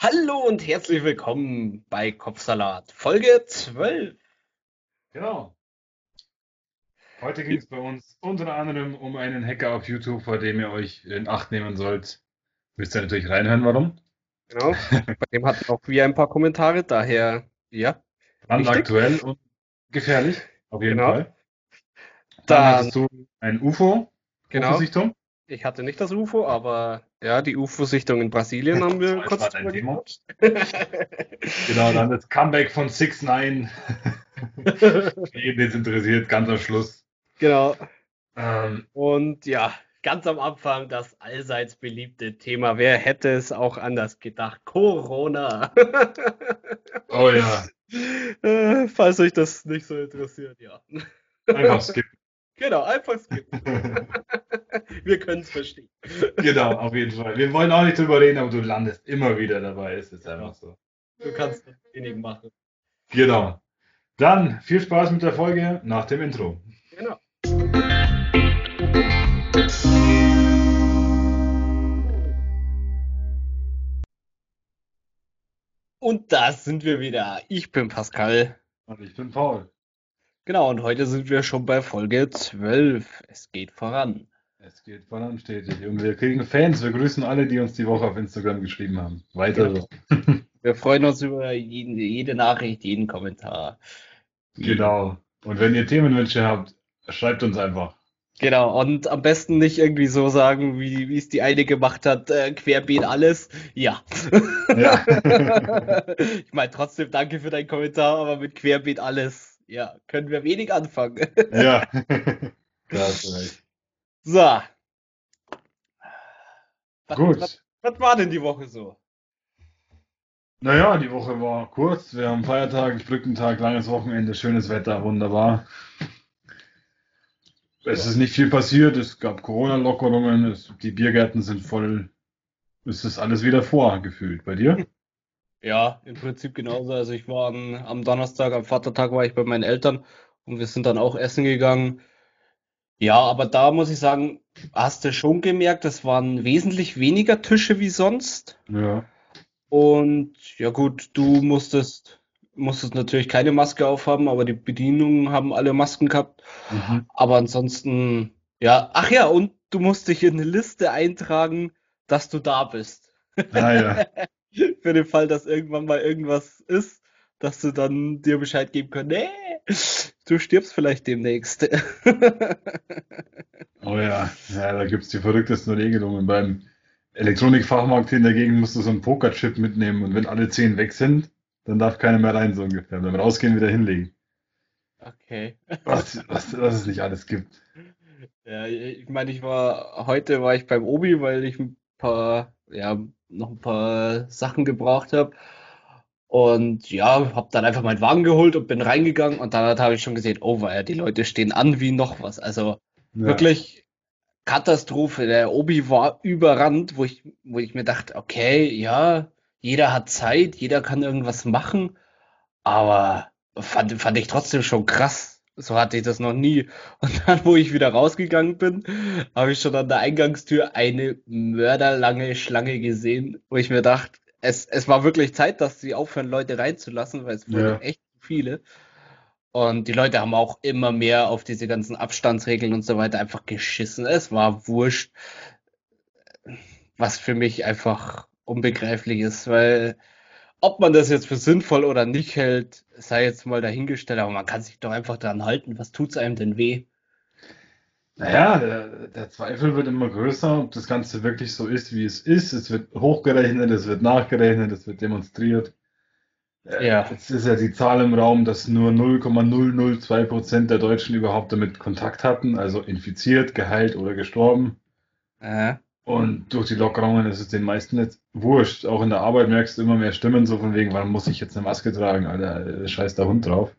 Hallo und herzlich willkommen bei Kopfsalat, Folge 12. Genau. Heute ging es bei uns unter anderem um einen Hacker auf YouTube, vor dem ihr euch in Acht nehmen sollt. Müsst ihr natürlich reinhören, warum. Genau. Bei dem hatten auch wir ein paar Kommentare, daher, ja. Brandaktuell und gefährlich, auf jeden Genau. Fall. Dann Dann, hattest du ein UFO, genau. UFO-Sichtung. Ich hatte nicht das UFO, aber ja, die UFO-Sichtung in Brasilien haben wir Das kurz war Thema. Genau, dann das Comeback von 6 9 Jeden, den es interessiert, ganz am Schluss. Genau. Ähm, Und ja, ganz am Anfang das allseits beliebte Thema. Wer hätte es auch anders gedacht? Corona. oh ja, Äh, Falls euch das nicht so interessiert, ja. einfach skippen. Genau, einfach skippen. Wir können es verstehen. genau, auf jeden Fall. Wir wollen auch nicht drüber reden, aber du landest immer wieder dabei. Es ist einfach so. Du kannst das wenig machen. Genau. Dann viel Spaß mit der Folge nach dem Intro. Genau. Und da sind wir wieder. Ich bin Pascal. Und ich bin Paul. Genau, und heute sind wir schon bei Folge 12. Es geht voran. Es geht voran stetig. Und wir kriegen Fans. Wir grüßen alle, die uns die Woche auf Instagram geschrieben haben. Weiter so. Wir freuen uns über jede, jede Nachricht, jeden Kommentar. Genau. Und wenn ihr Themenwünsche habt, schreibt uns einfach. Genau, und am besten nicht irgendwie so sagen, wie, wie es die eine gemacht hat, äh, querbeet alles. Ja. Ja. Ich meine, trotzdem danke für deinen Kommentar, aber mit querbeet alles, ja, können wir wenig anfangen. ja. Da hast recht. So. Was, Gut. Was, was war denn die Woche so? Naja, die Woche war kurz. Wir haben Feiertag, Brückentag, langes Wochenende, schönes Wetter, wunderbar. Es ist nicht viel passiert. Es gab Corona-Lockerungen, die Biergärten sind voll. Es ist alles wieder vor, gefühlt. Bei dir? Ja, im Prinzip genauso. Also ich war am, am Donnerstag, am Vatertag war ich bei meinen Eltern und wir sind dann auch essen gegangen. Ja, aber da muss ich sagen, hast du schon gemerkt, es waren wesentlich weniger Tische wie sonst. Ja. Und ja gut, du musstest, musstest natürlich keine Maske aufhaben, aber die Bedienungen haben alle Masken gehabt. Mhm. Aber ansonsten, ja, ach ja, und du musst dich in eine Liste eintragen, dass du da bist. Ah ja. Für den Fall, dass irgendwann mal irgendwas ist, dass du dann dir Bescheid geben kannst, nee, du stirbst vielleicht demnächst. Oh ja. Ja, da gibt's die verrücktesten Regelungen. Beim Elektronikfachmarkt hier musst du so einen Pokerchip mitnehmen und wenn alle zehn weg sind, dann darf keiner mehr rein, so ungefähr. Beim Rausgehen wieder hinlegen. Okay. Was, was, was es nicht alles gibt. Ja, ich meine, ich war, heute war ich beim Obi, weil ich ein paar, ja, noch ein paar Sachen gebraucht habe. Und ja, habe dann einfach meinen Wagen geholt und bin reingegangen und dann habe ich schon gesehen, oh, weil die Leute stehen an wie noch was. Also Ja. wirklich Katastrophe. Der Obi war überrannt, wo ich, wo ich mir dachte, okay, ja, jeder hat Zeit, jeder kann irgendwas machen, aber fand, fand ich trotzdem schon krass. So hatte ich das noch nie. Und dann, wo ich wieder rausgegangen bin, habe ich schon an der Eingangstür eine mörderlange Schlange gesehen, wo ich mir dachte, es, es war wirklich Zeit, dass sie aufhören, Leute reinzulassen, weil es wurden Ja. echt viele. Und die Leute haben auch immer mehr auf diese ganzen Abstandsregeln und so weiter einfach geschissen. Es war wurscht, was für mich einfach unbegreiflich ist, weil ob man das jetzt für sinnvoll oder nicht hält, sei jetzt mal dahingestellt, aber man kann sich doch einfach daran halten. Was tut's einem denn weh? Naja, der, der Zweifel wird immer größer, ob das Ganze wirklich so ist, wie es ist. Es wird hochgerechnet, es wird nachgerechnet, es wird demonstriert. Äh, Ja. Jetzt ist ja die Zahl im Raum, dass nur 0,002 Prozent der Deutschen überhaupt damit Kontakt hatten, also infiziert, geheilt oder gestorben. Äh, Und durch die Lockerungen ist es den meisten jetzt wurscht. Auch in der Arbeit merkst du immer mehr Stimmen, so von wegen, wann muss ich jetzt eine Maske tragen, Alter, scheiß der Hund drauf.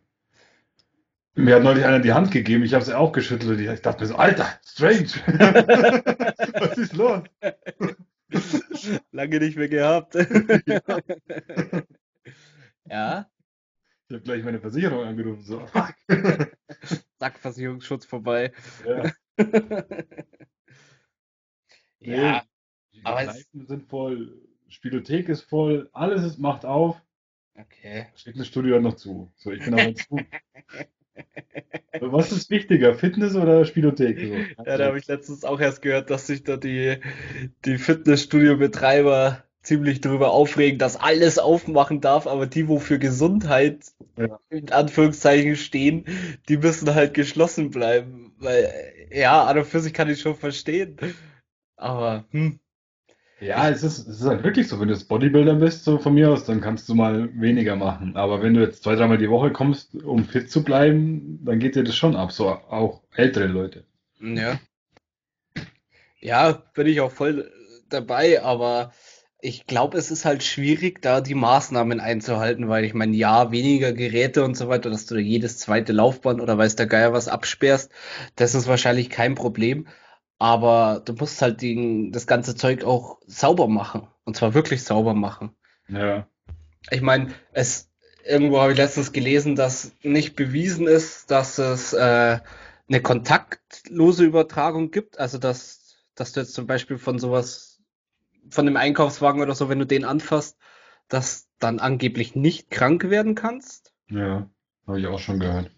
Mir hat neulich einer die Hand gegeben, ich habe sie auch geschüttelt. Ich dachte mir so, Alter, strange. Was ist los? lange nicht mehr gehabt. Ja, Ich habe gleich meine Versicherung angerufen. So, fuck. zack, Versicherungsschutz vorbei. Ja. Ja, Die aber Kneipen sind voll, Spielothek ist voll, alles ist, macht auf. Okay. Fitnessstudio hat noch zu. So, ich bin aber zu. Was ist wichtiger, Fitness oder Spielothek? So. Ja, da habe ich letztens auch erst gehört, dass sich da die, die Fitnessstudio-Betreiber ziemlich darüber aufregen, dass alles aufmachen darf, aber die, wo für Gesundheit Ja. in Anführungszeichen stehen, die müssen halt geschlossen bleiben. Weil, ja, an und für sich kann ich schon verstehen. Aber, hm, Ja, es ist, es ist halt wirklich so, wenn du jetzt Bodybuilder bist, so von mir aus, dann kannst du mal weniger machen. Aber wenn du jetzt zwei, dreimal die Woche kommst, um fit zu bleiben, dann geht dir das schon ab, so auch ältere Leute. ja. Ja, bin ich auch voll dabei, aber ich glaube, es ist halt schwierig, da die Maßnahmen einzuhalten, weil ich meine, ja, weniger Geräte und so weiter, dass du jedes zweite Laufband oder weiß der Geier was absperrst, das ist wahrscheinlich kein Problem. Aber du musst halt den, das ganze Zeug auch sauber machen. Und zwar wirklich sauber machen. Ja, Ich meine, es irgendwo habe ich letztens gelesen, dass nicht bewiesen ist, dass es äh, eine kontaktlose Übertragung gibt. Also dass, dass du jetzt zum Beispiel von sowas, von einem Einkaufswagen oder so, wenn du den anfasst, dass dann angeblich nicht krank werden kannst. ja, habe ich auch schon gehört.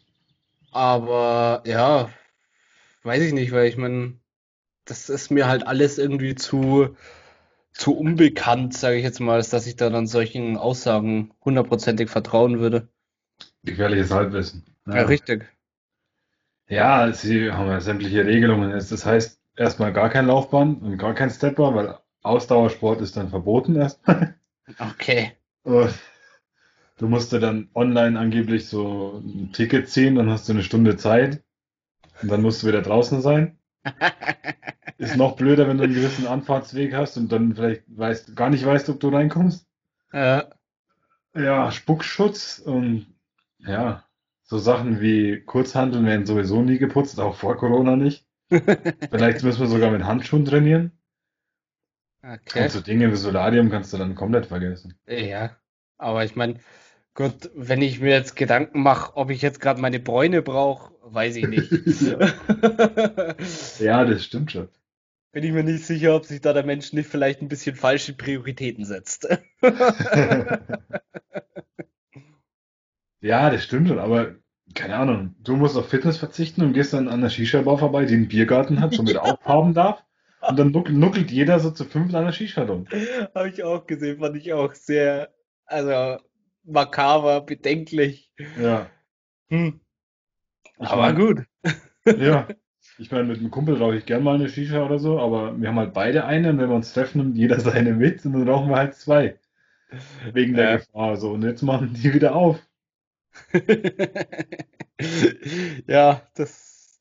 Aber ja, weiß ich nicht, weil ich meine, das ist mir halt alles irgendwie zu, zu unbekannt, sage ich jetzt mal, als dass ich da dann solchen Aussagen hundertprozentig vertrauen würde. Gefährliches Halbwissen. Ja, richtig. Ja, sie haben ja sämtliche Regelungen. Das heißt, erstmal gar kein Laufband und gar kein Stepper, weil Ausdauersport ist dann verboten erstmal. Okay. Und Du musst dir dann online angeblich so ein Ticket ziehen, dann hast du eine Stunde Zeit und dann musst du wieder draußen sein. Ist noch blöder, wenn du einen gewissen Anfahrtsweg hast und dann vielleicht weißt, gar nicht weißt, ob du reinkommst. Ja, Ja, Spuckschutz und ja, so Sachen wie Kurzhanteln werden sowieso nie geputzt, auch vor Corona nicht. Vielleicht müssen wir sogar mit Handschuhen trainieren. okay. Und so Dinge wie Solarium kannst du dann komplett vergessen. Ja, aber ich meine, gut, wenn ich mir jetzt Gedanken mache, ob ich jetzt gerade meine Bräune brauche, weiß ich nicht. Ja, das stimmt schon. Bin ich mir nicht sicher, ob sich da der Mensch nicht vielleicht ein bisschen falsche Prioritäten setzt. Ja, das stimmt schon, aber keine Ahnung, du musst auf Fitness verzichten und gehst dann an der Shisha-Bar vorbei, die einen Biergarten hat, schon wieder aufhaben darf. Und dann nuck- nuckelt jeder so zu fünf an der Shisha rum. Habe ich auch gesehen, fand ich auch sehr, also makaber, bedenklich. Ja. Hm. Ich Aber mein, gut. ja. Ich meine, mit einem Kumpel rauche ich gern mal eine Shisha oder so, aber wir haben halt beide eine und wenn wir uns treffen, nimmt jeder seine mit und dann rauchen wir halt zwei. Wegen der Ja. Gefahr. So, und jetzt machen die wieder auf. Ja, das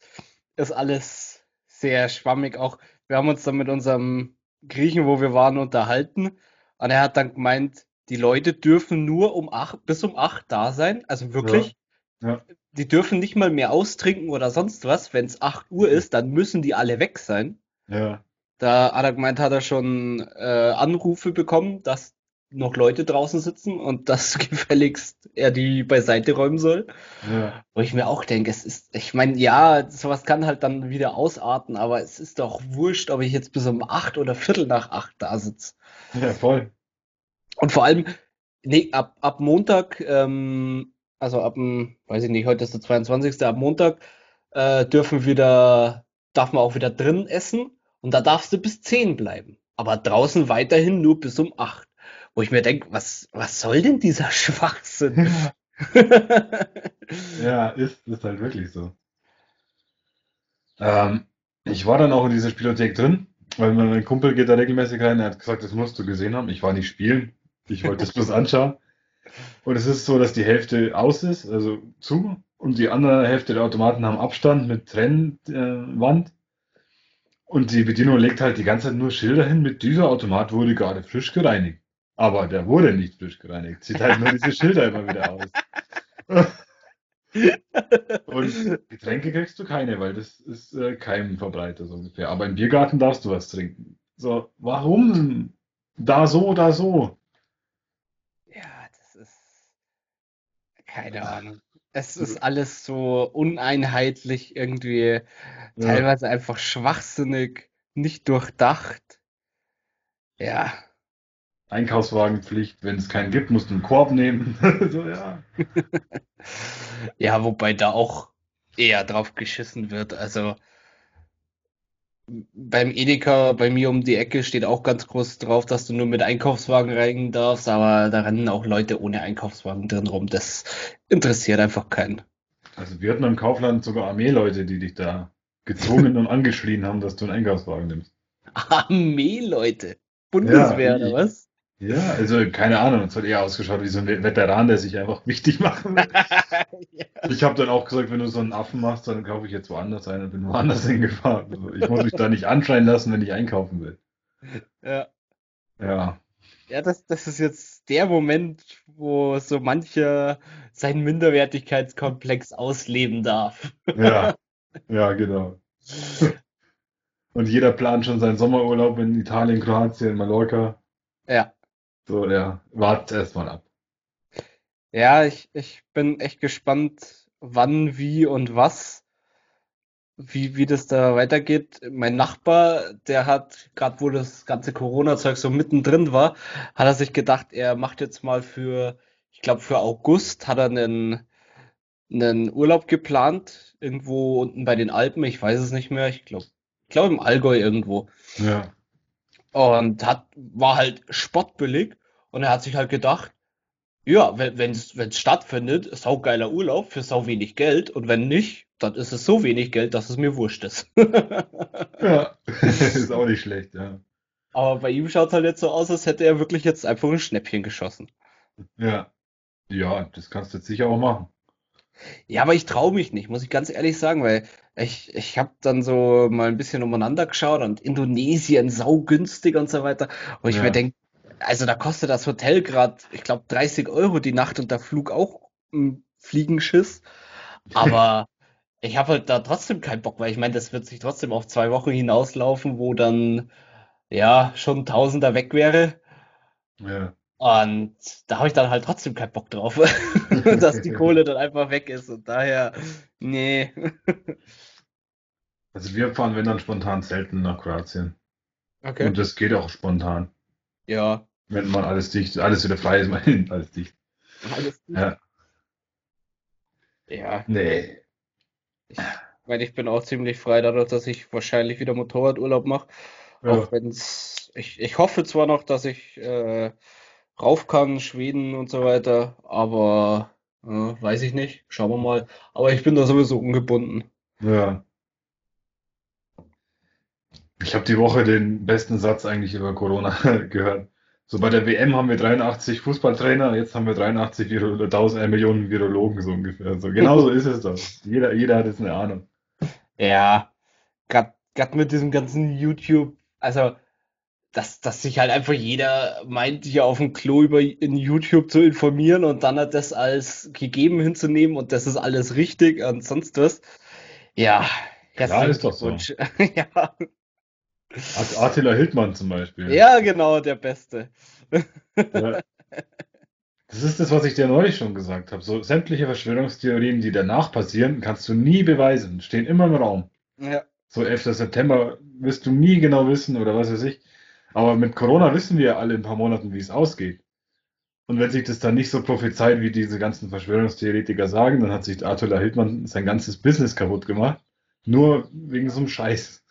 ist alles sehr schwammig. Auch wir haben uns dann mit unserem Griechen, wo wir waren, unterhalten. Und er hat dann gemeint, die Leute dürfen nur um acht, bis um acht da sein. Also wirklich, Ja. Die dürfen nicht mal mehr austrinken oder sonst was. Wenn es 8 Uhr ist, dann müssen die alle weg sein. Ja. Da hat er gemeint, hat er schon äh, Anrufe bekommen, dass noch Leute draußen sitzen und dass gefälligst er die beiseite räumen soll. Ja. Wo ich mir auch denke, es ist, ich meine, ja, sowas kann halt dann wieder ausarten, aber es ist doch wurscht, ob ich jetzt bis um acht oder Viertel nach acht da sitze. Ja, voll. Und vor allem, nee, ab, ab Montag, ähm, also ab dem, weiß ich nicht, heute ist der 22. Ab Montag äh, dürfen wieder, darf man auch wieder drin essen und da darfst du bis 10 bleiben. Aber draußen weiterhin nur bis um 8. Wo ich mir denke, was, was soll denn dieser Schwachsinn? Ja, ist, ist halt wirklich so. Ähm, ich war dann auch in dieser Spielothek drin, weil mein Kumpel geht da regelmäßig rein. Er hat gesagt, das musst du gesehen haben. Ich war nicht spielen. Ich wollte es bloß anschauen. Und es ist so, dass die Hälfte aus ist, also zu, und die andere Hälfte der Automaten haben Abstand mit Trennwand. Äh, Wand. und die Bedienung legt halt die ganze Zeit nur Schilder hin mit dieser Automat wurde gerade frisch gereinigt. Aber der wurde nicht frisch gereinigt. Zieht halt nur diese Schilder immer wieder aus. Und Getränke kriegst du keine, weil das ist äh, Keimverbreiter so ungefähr. Aber im Biergarten darfst du was trinken. So, warum? Da so, da so. Ja, das ist keine Ahnung. Es ist alles so uneinheitlich, irgendwie Ja, teilweise einfach schwachsinnig, nicht durchdacht. Ja, Einkaufswagenpflicht, wenn es keinen gibt, musst du einen Korb nehmen. so, ja. Ja, wobei da auch eher drauf geschissen wird. Also beim Edeka bei mir um die Ecke steht auch ganz groß drauf, dass du nur mit Einkaufswagen rein darfst, aber da rennen auch Leute ohne Einkaufswagen drin rum. Das interessiert einfach keinen. Also wir hatten im Kaufland sogar Armeeleute, die dich da gezwungen und angeschrien haben, dass du einen Einkaufswagen nimmst. Armeeleute? Bundeswehr Ja, oder was? Ja, also keine Ahnung, es hat eher ausgeschaut wie so ein Veteran, der sich einfach wichtig machen will. Ja. Ich habe dann auch gesagt, wenn du so einen Affen machst, dann kaufe ich jetzt woanders ein und bin woanders hingefahren. Also ich muss mich da nicht anschreien lassen, wenn ich einkaufen will. Ja. Ja, Ja, das, das ist jetzt der Moment, wo so mancher seinen Minderwertigkeitskomplex ausleben darf. ja, ja, genau. Und jeder plant schon seinen Sommerurlaub in Italien, Kroatien, Mallorca. Ja. So, ja, wartet erstmal ab. Ja, ich, ich bin echt gespannt, wann, wie und was, wie, wie das da weitergeht. Mein Nachbar, der hat, gerade wo das ganze Corona-Zeug so mittendrin war, hat er sich gedacht, er macht jetzt mal für, ich glaube für August hat er einen, einen Urlaub geplant, irgendwo unten bei den Alpen, ich weiß es nicht mehr, ich glaube, ich glaube im Allgäu irgendwo. Ja, Und hat, war halt spottbillig und er hat sich halt gedacht, ja, wenn es es stattfindet, ist saugeiler Urlaub für sau wenig Geld und wenn nicht, dann ist es so wenig Geld, dass es mir wurscht ist. ja, ist auch nicht schlecht, ja. Aber bei ihm schaut halt jetzt so aus, als hätte er wirklich jetzt einfach ein Schnäppchen geschossen. Ja, ja, das kannst du jetzt sicher auch machen. Ja, aber ich traue mich nicht, muss ich ganz ehrlich sagen, weil ich, ich habe dann so mal ein bisschen umeinander geschaut und Indonesien saugünstig und so weiter. Und ich mir Ja, denke, also da kostet das Hotel gerade, ich glaube, 30 Euro die Nacht und der Flug auch ein Fliegenschiss. Aber ich habe halt da trotzdem keinen Bock, weil ich meine, das wird sich trotzdem auf zwei Wochen hinauslaufen, wo dann ja schon ein Tausender weg wäre. ja. Und da habe ich dann halt trotzdem keinen Bock drauf, dass die Kohle dann einfach weg ist. Und daher, nee. Also wir fahren, wenn dann spontan selten nach Kroatien. Okay. Und das geht auch spontan. Ja, Wenn man alles dicht, alles wieder frei ist, mein, alles dicht. alles gut. Ja, Ja, nee. ich meine, ich bin auch ziemlich frei dadurch, dass ich wahrscheinlich wieder Motorradurlaub mache. Ja, Auch wenn's, ich, ich hoffe zwar noch, dass ich äh, rauf kann, Schweden und so weiter, aber äh, weiß ich nicht. Schauen wir mal. Aber ich bin da sowieso ungebunden. ja. Ich habe die Woche den besten Satz eigentlich über Corona gehört. So bei der WM haben wir 83 Fußballtrainer, jetzt haben wir 83 Viro 1000 äh, Millionen Virologen so ungefähr. So genau so ist es doch. Jeder, jeder hat jetzt eine Ahnung. Ja, gerade mit diesem ganzen YouTube, also dass, dass sich halt einfach jeder meint, hier auf dem Klo über in YouTube zu informieren und dann hat das als gegeben hinzunehmen und das ist alles richtig und sonst was. Ja, herzlichen ist doch so. Ja, At- Attila Hildmann zum Beispiel. ja, genau, der Beste. Ja. Das ist das, was ich dir neulich schon gesagt habe. So sämtliche Verschwörungstheorien, die danach passieren, kannst du nie beweisen. Stehen immer im Raum. Ja, So 11. September wirst du nie genau wissen oder was weiß ich. Aber mit Corona wissen wir alle in ein paar Monaten, wie es ausgeht. Und wenn sich das dann nicht so prophezeit, wie diese ganzen Verschwörungstheoretiker sagen, dann hat sich Attila Hildmann sein ganzes Business kaputt gemacht. Nur wegen so einem Scheiß.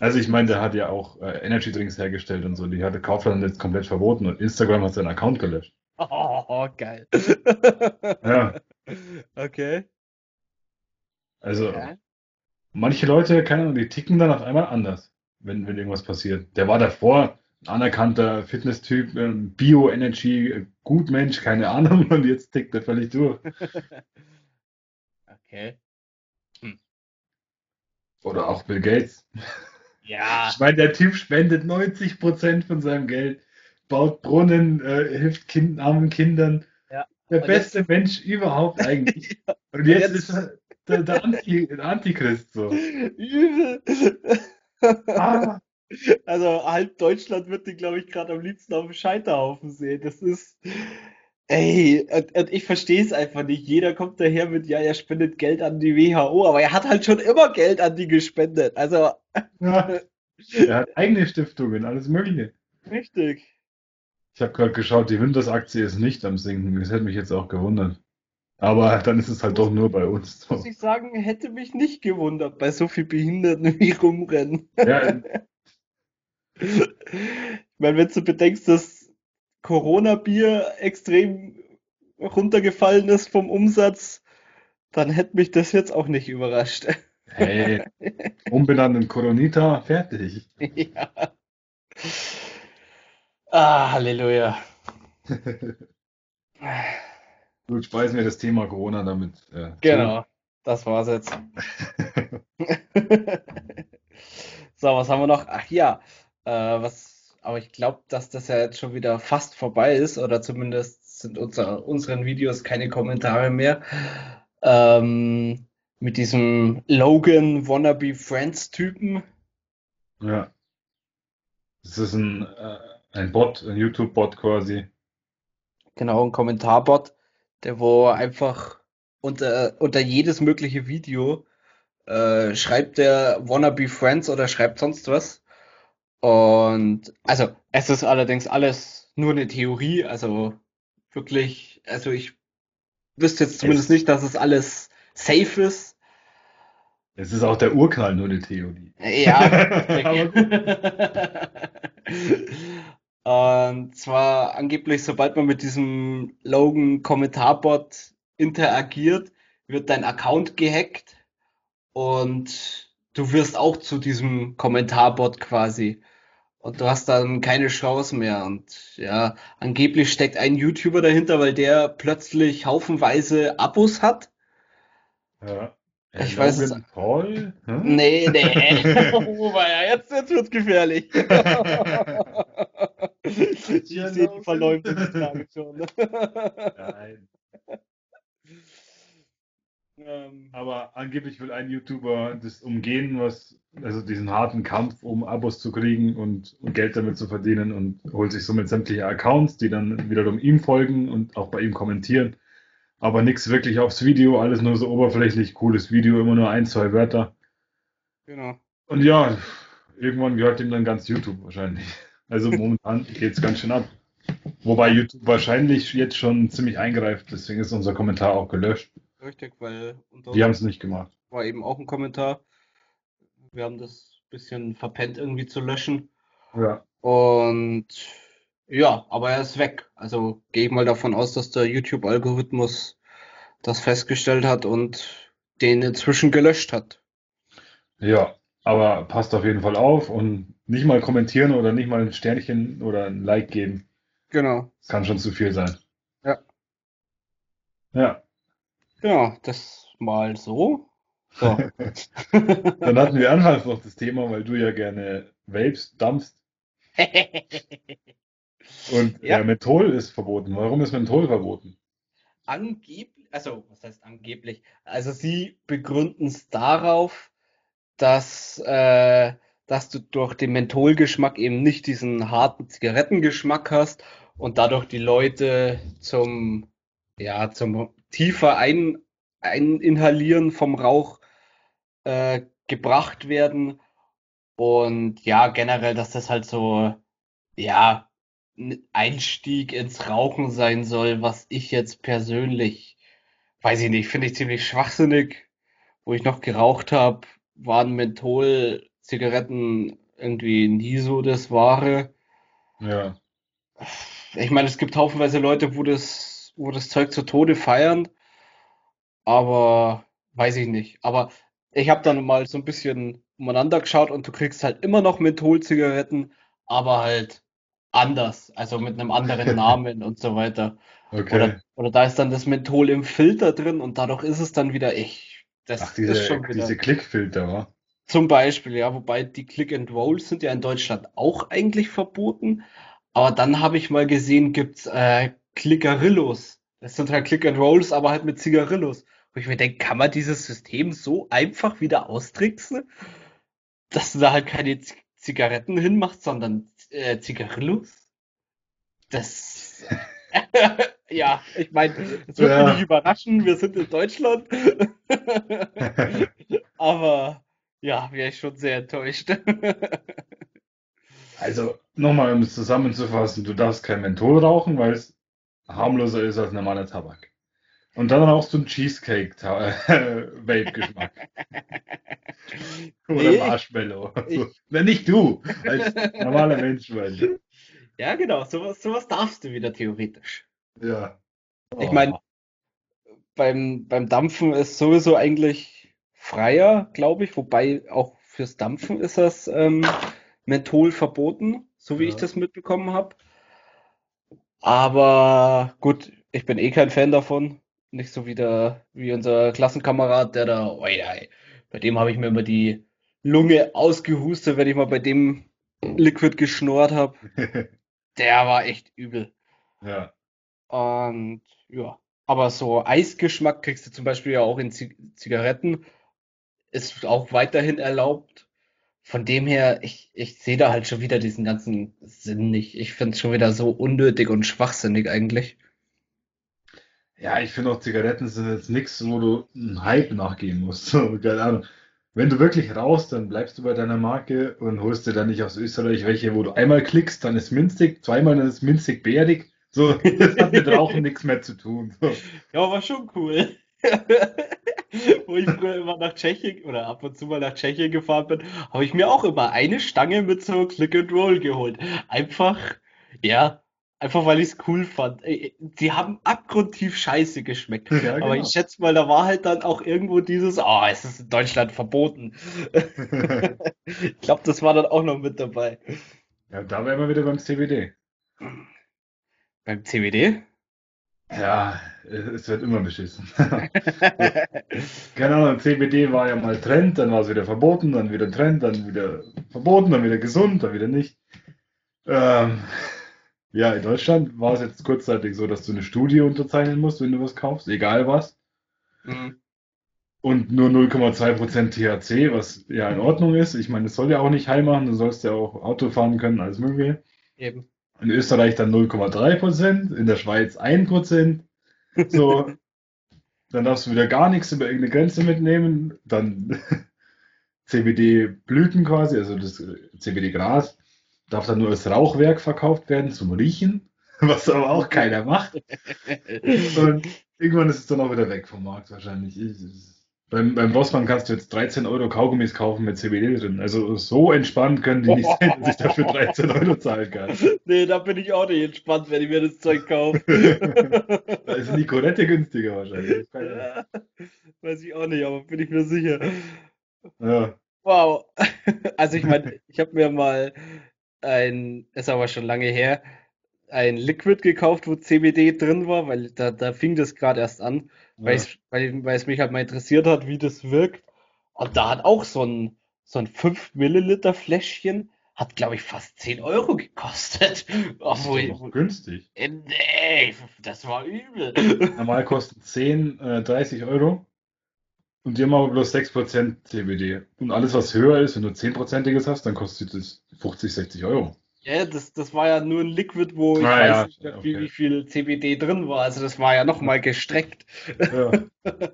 Also ich meine, der hat ja auch äh, Energy Drinks hergestellt und so. Die hatte Kaufland jetzt komplett verboten und Instagram hat seinen Account gelöscht. oh, geil. Ja, Okay. also Ja. manche Leute, keine Ahnung, die ticken dann auf einmal anders, wenn, wenn irgendwas passiert. Der war davor ein anerkannter Fitnesstyp, ähm, Bio-Energy, äh, Gutmensch, keine Ahnung, und jetzt tickt er völlig durch. Okay. Hm. Oder auch Bill Gates. Ja, Ich meine, der Typ spendet 90% von seinem Geld, baut Brunnen, äh, hilft kind, armen Kindern. ja. Der Und jetzt, beste Mensch überhaupt eigentlich. Und und jetzt ist jetzt er der, der, Anti, der Antichrist so. übel. Ah, Also halb Deutschland wird den, glaube ich, gerade am liebsten auf dem Scheiterhaufen sehen. Das ist, ey, und, und ich verstehe es einfach nicht. Jeder kommt daher mit, ja, er spendet Geld an die WHO, aber er hat halt schon immer Geld an die gespendet. Also, ja. Er hat eigene Stiftungen, alles Mögliche. richtig. Ich habe gerade geschaut, die Windows-Aktie ist nicht am Sinken. Das hätte mich jetzt auch gewundert. Aber dann ist es halt doch nur bei uns so. Muss ich sagen, hätte mich nicht gewundert bei so viel Behinderten wie rumrennen. Ja, Ich meine, wenn du bedenkst, dass Corona-Bier extrem runtergefallen ist vom Umsatz, dann hätte mich das jetzt auch nicht überrascht. hey, umbenannt in Coronita, fertig. Ja. Ah, Halleluja. Gut, speisen wir das Thema Corona damit. Äh, Genau, das war's jetzt. So, was haben wir noch? Ach ja, äh, was, aber ich glaube, dass das ja jetzt schon wieder fast vorbei ist, oder zumindest sind unser, unseren Videos keine Kommentare mehr. Ähm, mit diesem Logan Wannabe Friends Typen. Ja. Das ist ein, äh, ein Bot, ein YouTube-Bot quasi. Genau, ein Kommentarbot, der wo einfach unter, unter jedes mögliche Video äh, schreibt der Wannabe Friends oder schreibt sonst was. Und also es ist allerdings alles nur eine Theorie, also wirklich, also ich wüsste jetzt zumindest Es- nicht, dass es alles safe ist. Es ist auch der Urknall nur eine Theorie. Ja, Und zwar angeblich, sobald man mit diesem Logan Kommentarbot interagiert, wird dein Account gehackt und du wirst auch zu diesem Kommentarbot quasi. Und du hast dann keine Chance mehr. Und ja, angeblich steckt ein YouTuber dahinter, weil der plötzlich haufenweise Abos hat. Ja. Ich weiß es- Logan Paul? Hm? Nee, nee. Oh, jetzt, jetzt wird's gefährlich. Ich sehe die Verleumdung gerade schon. Nein. Ähm, Aber angeblich will ein YouTuber das umgehen, was, also diesen harten Kampf, um Abos zu kriegen und, und Geld damit zu verdienen und holt sich somit sämtliche Accounts, die dann wiederum ihm folgen und auch bei ihm kommentieren. Aber nichts wirklich aufs Video, alles nur so oberflächlich, cooles Video, immer nur ein, zwei Wörter. genau. Und ja, irgendwann gehört ihm dann ganz YouTube wahrscheinlich. Also momentan geht's ganz schön ab. Wobei YouTube wahrscheinlich jetzt schon ziemlich eingreift, deswegen ist unser Kommentar auch gelöscht. Richtig, weil unter Die haben es nicht gemacht. war eben auch ein Kommentar. Wir haben das bisschen verpennt irgendwie zu löschen. Ja. Und ja, aber er ist weg. Also gehe ich mal davon aus, dass der YouTube-Algorithmus das festgestellt hat und den inzwischen gelöscht hat. Ja, aber passt auf jeden Fall auf und nicht mal kommentieren oder nicht mal ein Sternchen oder ein Like geben. Genau. Das kann schon zu viel sein. Ja. Ja. Genau, das mal so. So. Dann hatten wir anfangs noch das Thema, weil du ja gerne Vapes dampfst und Ja. äh, Menthol ist verboten. Warum ist Menthol verboten? Angeblich, also was heißt angeblich? Also sie begründen es darauf, dass, äh, dass du durch den Mentholgeschmack eben nicht diesen harten Zigarettengeschmack hast und dadurch die Leute zum, ja, zum tiefer ein, eininhalieren vom Rauch äh, gebracht werden. Und ja, generell, dass das halt so, ja, ein Einstieg ins Rauchen sein soll, was ich jetzt persönlich, weiß ich nicht, finde ich ziemlich schwachsinnig. Wo ich noch geraucht habe, waren Menthol-Zigaretten irgendwie nie so das Wahre. Ja. Ich meine, es gibt haufenweise Leute, wo das, wo das Zeug zu Tode feiern, aber weiß ich nicht. Aber ich habe dann mal so ein bisschen umeinander geschaut und du kriegst halt immer noch Menthol-Zigaretten, aber halt anders, also mit einem anderen Namen und so weiter. Okay. Oder, oder da ist dann das Menthol im Filter drin und dadurch ist es dann wieder ich. Das Ach, ist diese, schon wieder. diese Klickfilter, wa? Zum Beispiel, ja, wobei die Click and Rolls sind ja in Deutschland auch eigentlich verboten. Aber dann habe ich mal gesehen, gibt's äh, Clickerillos. Das sind halt Click and Rolls, aber halt mit Zigarillos. Wo ich mir denke, kann man dieses System so einfach wieder austricksen, dass du da halt keine Z Zigaretten hinmachst, sondern äh, Zigarillos? Das. ja, ich meine, es wird Ja. mich überraschen, wir sind in Deutschland. Aber ja, wäre ich schon sehr enttäuscht. Also, nochmal, um es zusammenzufassen, du darfst kein Menthol rauchen, weil es harmloser ist als normaler Tabak. Und dann rauchst du einen Cheesecake-Vape-Geschmack. Oder Nee, Marshmallow. ich, So. Wenn nicht du, als normaler Mensch, weil. ja, genau, sowas, sowas darfst du wieder theoretisch. Ja. Ich Oh. meine, beim, beim Dampfen ist sowieso eigentlich freier, glaube ich, wobei auch fürs Dampfen ist das ähm, Menthol verboten, so wie ich Ja. das mitbekommen habe. Aber gut, ich bin eh kein Fan davon. Nicht so wie der, wie unser Klassenkamerad, der da, oh ja, bei dem habe ich mir immer die Lunge ausgehustet, wenn ich mal bei dem Liquid geschnurrt habe. Der war echt übel. Ja. Und ja, aber so Eisgeschmack kriegst du zum Beispiel ja auch in Zi Zigaretten, ist auch weiterhin erlaubt. Von dem her, ich, ich sehe da halt schon wieder diesen ganzen Sinn nicht. Ich finde es schon wieder so unnötig und schwachsinnig eigentlich. Ja, ich finde auch Zigaretten sind jetzt nichts, wo du einen Hype nachgehen musst. So, keine Ahnung. Wenn du wirklich rauchst, dann bleibst du bei deiner Marke und holst dir dann nicht aus Österreich welche, wo du einmal klickst, dann ist minzig, zweimal, dann ist minzig bärig. So, das hat mit Rauchen nichts mehr zu tun. So. Ja, war schon cool. Wo ich früher immer nach Tschechien oder ab und zu mal nach Tschechien gefahren bin, habe ich mir auch immer eine Stange mit so Click and Roll geholt. Einfach, ja, einfach weil ich es cool fand. Äh, Die haben abgrundtief scheiße geschmeckt. Ja, Aber ich genau. schätze mal, da war halt dann auch irgendwo dieses, oh, es ist in Deutschland verboten. Ich glaube, das war dann auch noch mit dabei. Ja, da wären wir wieder beim CBD. Beim CBD? Ja, es wird immer beschissen. Keine Ahnung, CBD war ja mal Trend, dann war es wieder verboten, dann wieder Trend, dann wieder verboten, dann wieder gesund, dann wieder nicht. Ähm, ja, in Deutschland war es jetzt kurzzeitig so, dass du eine Studie unterzeichnen musst, wenn du was kaufst, egal was. Mhm. Und nur 0,2% THC, was ja in Ordnung ist. Ich meine, das soll ja auch nicht heil machen, du sollst ja auch Auto fahren können, alles Mögliche. Eben. In Österreich dann 0,3%, in der Schweiz 1%. So, dann darfst du wieder gar nichts über irgendeine Grenze mitnehmen. Dann CBD-Blüten quasi, also das CBD-Gras, darf dann nur als Rauchwerk verkauft werden zum Riechen, was aber auch keiner macht. Und irgendwann ist es dann auch wieder weg vom Markt wahrscheinlich. Ich, beim, beim Rossmann kannst du jetzt 13 Euro Kaugummis kaufen mit CBD drin. Also so entspannt können die nicht sein, dass ich dafür 13 Euro zahlen kann. Nee, da bin ich auch nicht entspannt, wenn ich mir das Zeug kaufe. Da ist Nicorette günstiger wahrscheinlich. Ja, weiß ich auch nicht, aber bin ich mir sicher. Ja, Wow. Also ich meine, ich habe mir mal ein, ist aber schon lange her, ein Liquid gekauft, wo CBD drin war, weil da, da fing das gerade erst an, weil, ja. weil, es mich halt mal interessiert hat, wie das wirkt. Und da hat auch so ein, so ein 5 Milliliter Fläschchen, hat glaube ich fast 10 Euro gekostet. Das ist Obwohl, doch noch günstig. äh, nee, das war übel. Normal kostet 10, äh, 30 Euro. Und die haben aber bloß 6% CBD. Und alles, was höher ist, wenn du 10%iges hast, dann kostet es 50, 60 Euro. Ja, das, das war ja nur ein Liquid, wo ich Ah, weiß ja, nicht, wie, okay. wie viel CBD drin war. Also das war ja nochmal gestreckt. Ja.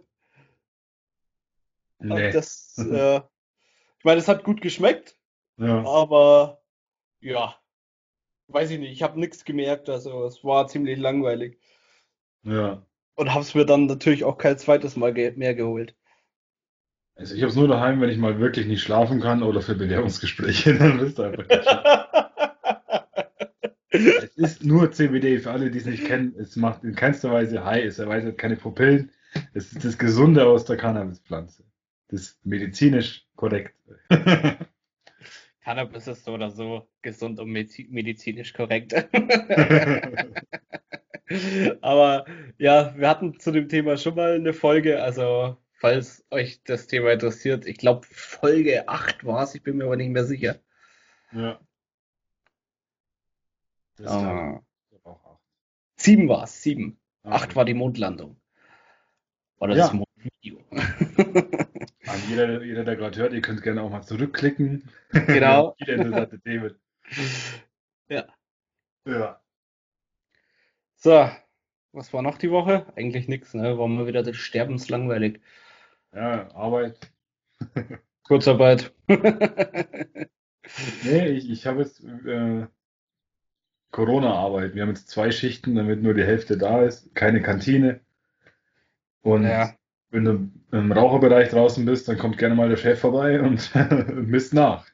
Nee. das, äh, ich meine, es hat gut geschmeckt, Ja. aber ja, weiß ich nicht, ich habe nichts gemerkt, also es war ziemlich langweilig. Ja. Und habe es mir dann natürlich auch kein zweites Mal ge mehr geholt. Also ich habe es nur daheim, wenn ich mal wirklich nicht schlafen kann oder für Bewerbungsgespräche, dann bist du einfach. Es ist nur CBD, für alle, die es nicht kennen. Es macht in keinster Weise high, es erweitert keine Pupillen. Es ist das Gesunde aus der Cannabispflanze. Das ist medizinisch korrekt. Cannabis ist so oder so gesund und medizi- medizinisch korrekt. Aber ja, wir hatten zu dem Thema schon mal eine Folge, also falls euch das Thema interessiert, ich glaube Folge 8 war es, ich bin mir aber nicht mehr sicher. Ja. Das Ah. acht. 7 war es, 7. Ah, 8 war die Mondlandung. Oder Ja. das Mondvideo. An jeder, jeder, der gerade hört, ihr könnt gerne auch mal zurückklicken. Genau. Viele interessante Themen. Ja. Ja. So, was war noch die Woche? Eigentlich nichts, ne? War mal wieder das sterbenslangweilig. Ja, Arbeit. Kurzarbeit. Nee, ich, ich habe jetzt äh, Corona-Arbeit. Wir haben jetzt zwei Schichten, damit nur die Hälfte da ist. Keine Kantine. Und Ja. wenn du im Raucherbereich draußen bist, dann kommt gerne mal der Chef vorbei und misst nach.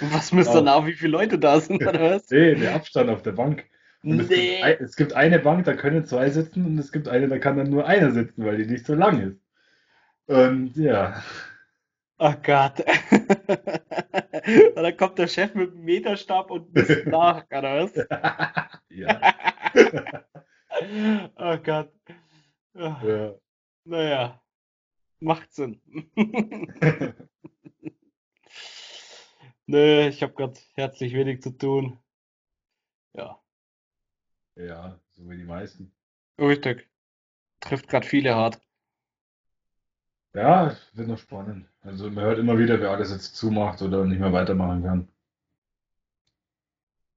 Was misst Auch. dann nach, wie viele Leute da sind, oder was? Nee, der Abstand auf der Bank. Und es, gibt Nee. es gibt eine Bank, da können zwei sitzen und es gibt eine, da kann dann nur einer sitzen, weil die nicht so lang ist. Und ja, Oh Gott. Und dann kommt der Chef mit dem Meterstab und misst nach, oder was? ja, Oh Gott. ja. Naja, macht Sinn. Nö, ich habe gerade herzlich wenig zu tun. Ja, Ja, so wie die meisten. richtig. Trifft gerade viele hart. Ja, wird noch spannend. Also man hört immer wieder, wer alles jetzt zumacht oder nicht mehr weitermachen kann.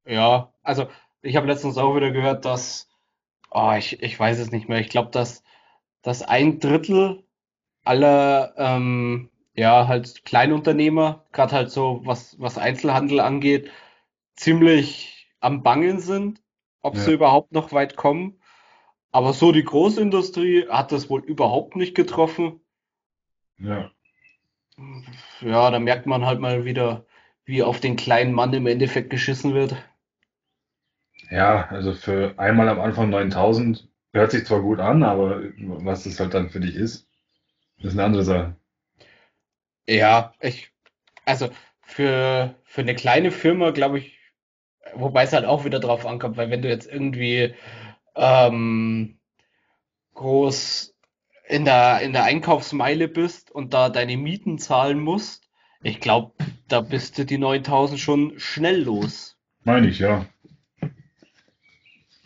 Ja, also ich habe letztens auch wieder gehört, dass, oh, ich, ich weiß es nicht mehr, ich glaube, dass, dass ein Drittel aller ähm, ja, halt Kleinunternehmer, gerade halt so was, was Einzelhandel angeht, ziemlich am Bangen sind, ob sie Ja. überhaupt noch weit kommen. Aber so die Großindustrie hat das wohl überhaupt nicht getroffen. Ja, Ja, da merkt man halt mal wieder, wie auf den kleinen Mann im Endeffekt geschissen wird. ja, also für einmal am Anfang 9000 hört sich zwar gut an, aber was das halt dann für dich ist, ist eine andere Sache. Ja, ich, also für, für eine kleine Firma, glaube ich, wobei es halt auch wieder drauf ankommt, weil wenn du jetzt irgendwie ähm, groß in der, in der Einkaufsmeile bist und da deine Mieten zahlen musst, ich glaube, da bist du die 9000 schon schnell los. Meine ich, ja.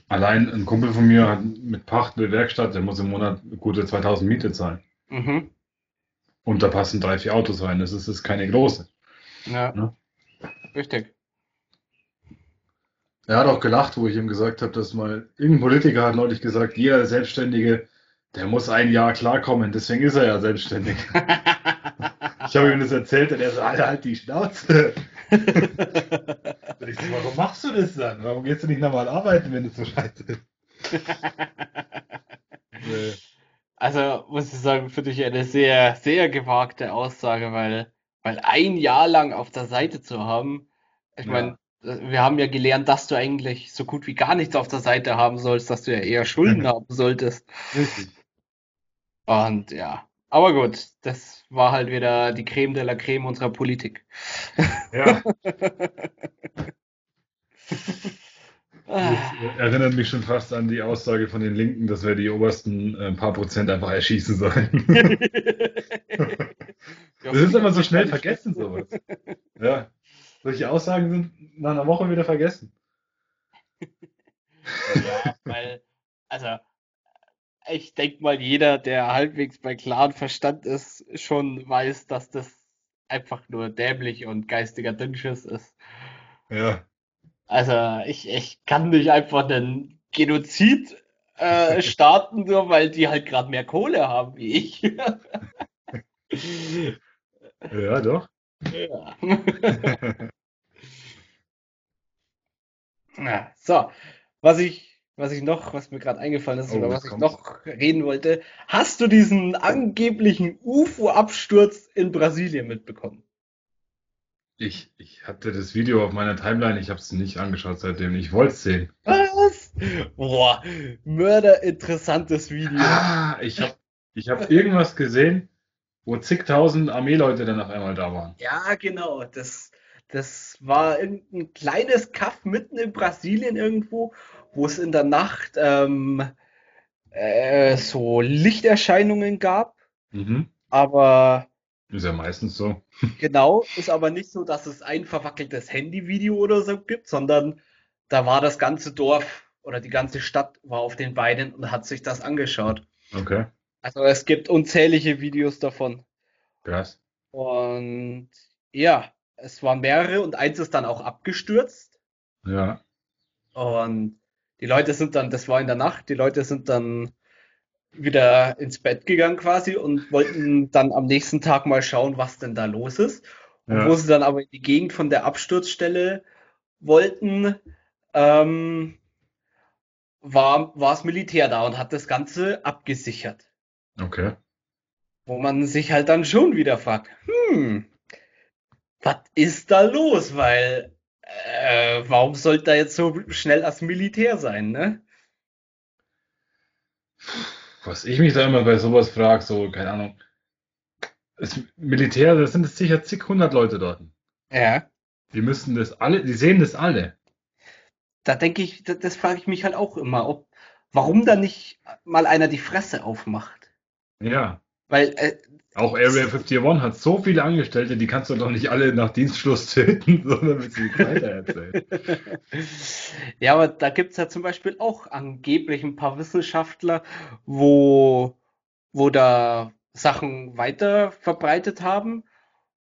Allein ein Kumpel von mir hat mit Pacht eine Werkstatt, der muss im Monat gute 2000 Miete zahlen. Mhm. Und da passen drei, vier Autos rein. Das ist, das ist keine große. Ja, Ne? richtig. Er hat auch gelacht, wo ich ihm gesagt habe, dass mal irgendein Politiker hat neulich gesagt, jeder Selbstständige, der muss ein Jahr klarkommen. Deswegen ist er ja selbstständig. Ich habe ihm das erzählt und er so, Alter, halt die Schnauze. Und ich so, warum machst du das dann? Warum gehst du nicht normal arbeiten, wenn es so scheiße ist? Nee. Also muss ich sagen, finde ich eine sehr, sehr gewagte Aussage, weil, weil ein Jahr lang auf der Seite zu haben, ich Ja. meine, wir haben ja gelernt, dass du eigentlich so gut wie gar nichts auf der Seite haben sollst, dass du ja eher Schulden haben solltest. Richtig. Und ja, aber gut, das war halt wieder die Creme de la Creme unserer Politik. Ja, Ah, das erinnert mich schon fast an die Aussage von den Linken, dass wir die obersten äh, paar Prozent einfach erschießen sollen. Das ist immer so schnell vergessen, sowas. Ja. Solche Aussagen sind nach einer Woche wieder vergessen. Ja, weil, also, ich denke mal, jeder, der halbwegs bei klarem Verstand ist, schon weiß, dass das einfach nur dämlich und geistiger Dünnschiss ist. Ja. Also, ich, ich kann nicht einfach einen Genozid äh, starten, nur weil die halt gerade mehr Kohle haben wie ich. Ja, doch. Ja. Ja, so, was ich, was ich noch, was mir gerade eingefallen ist, Oh, oder was ich noch reden wollte, hast du diesen angeblichen UFO-Absturz in Brasilien mitbekommen? Ich, ich hatte das Video auf meiner Timeline, ich habe es nicht angeschaut seitdem. Ich wollte es sehen. Was? Boah, mörderinteressantes Video. Ah, ich habe ich hab irgendwas gesehen, wo zigtausend Armeeleute dann auf einmal da waren. Ja, genau. Das, das war irgendein kleines Kaff mitten in Brasilien irgendwo, wo es in der Nacht ähm, äh, so Lichterscheinungen gab. Mhm. Aber Ist ja meistens so. genau, ist aber nicht so, dass es ein verwackeltes Handyvideo oder so gibt, sondern da war das ganze Dorf oder die ganze Stadt war auf den Beinen und hat sich das angeschaut. Okay, Also es gibt unzählige Videos davon. krass. Und ja, es waren mehrere und eins ist dann auch abgestürzt. Ja, Und die Leute sind dann, das war in der Nacht, die Leute sind dann wieder ins Bett gegangen quasi und wollten dann am nächsten Tag mal schauen, was denn da los ist. Und Ja. wo sie dann aber in die Gegend von der Absturzstelle wollten, ähm, war, war das Militär da und hat das Ganze abgesichert. Okay. Wo man sich halt dann schon wieder fragt, hm, was ist da los? Weil, äh, warum sollte da jetzt so schnell das Militär sein, ne? Was ich mich da immer bei sowas frage, so, keine Ahnung. Das Militär, da sind es sicher zig hundert Leute dort. Ja. Die müssen das alle, die sehen das alle. Da denke ich, das, das frage ich mich halt auch immer, ob, warum da nicht mal einer die Fresse aufmacht? Ja. Weil, äh, Auch Area 51 hat so viele Angestellte, die kannst du doch nicht alle nach Dienstschluss töten, sondern mit sie weitererzählen. Ja, aber da gibt's ja zum Beispiel auch angeblich ein paar Wissenschaftler, wo, wo da Sachen weiter verbreitet haben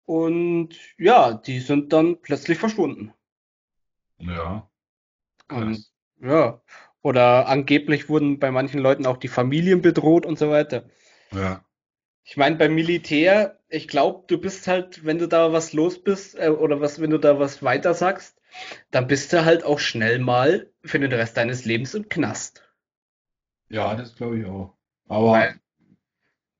und ja, die sind dann plötzlich verschwunden. Ja. Und ja, oder angeblich wurden bei manchen Leuten auch die Familien bedroht und so weiter. Ja. Ich meine, beim Militär, ich glaube, du bist halt, wenn du da was los bist, äh, oder was, wenn du da was weiter sagst, dann bist du halt auch schnell mal für den Rest deines Lebens im Knast. Ja, das glaube ich auch. Aber Weil,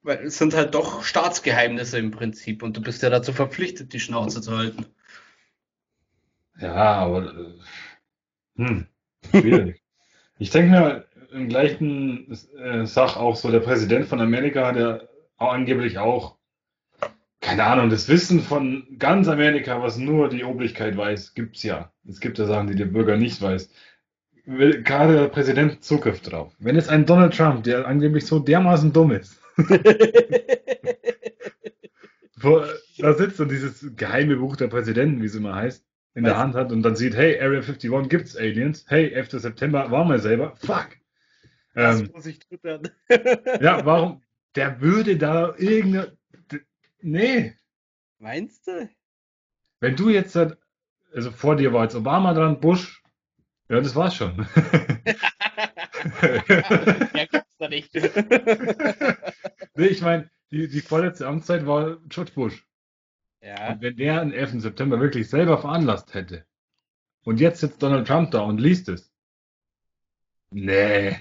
weil es sind halt doch Staatsgeheimnisse im Prinzip und du bist ja dazu verpflichtet, die Schnauze zu halten. ja, aber äh, hm, schwierig. ich denke mir im gleichen äh, Sach auch so, der Präsident von Amerika hat ja auch angeblich auch, keine Ahnung, das Wissen von ganz Amerika, was nur die Obrigkeit weiß, gibt's ja. Es gibt ja Sachen, die der Bürger nicht weiß. Will gerade der Präsident Zugriff drauf. Wenn jetzt ein Donald Trump, der angeblich so dermaßen dumm ist, wo, da sitzt und dieses geheime Buch der Präsidenten, wie es immer heißt, in der Weiß- Hand hat und dann sieht, hey, Area 51 gibt's Aliens, hey, 11. September waren wir selber, fuck. Ähm, ja, warum? Der würde da irgendeine. Nee. Meinst du? Wenn du jetzt, halt- also vor dir war jetzt Obama dran, Bush, ja, das war's schon. Ja, gibt's da nicht. nee, ich meine, die, die vorletzte Amtszeit war George Bush. Ja. Und wenn der den 11. September wirklich selber veranlasst hätte und jetzt sitzt Donald Trump da und liest es. Nee.